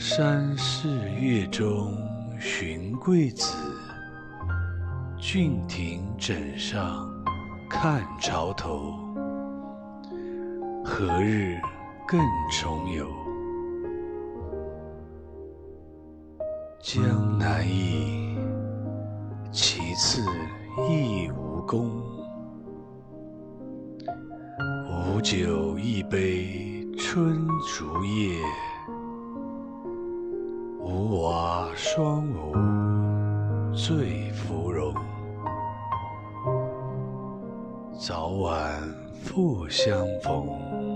山寺月中寻桂子，郡亭枕上看潮头。何日更重游？江南忆，其次忆吴宫。吴酒一杯春竹叶。双舞醉芙蓉，早晚复相逢。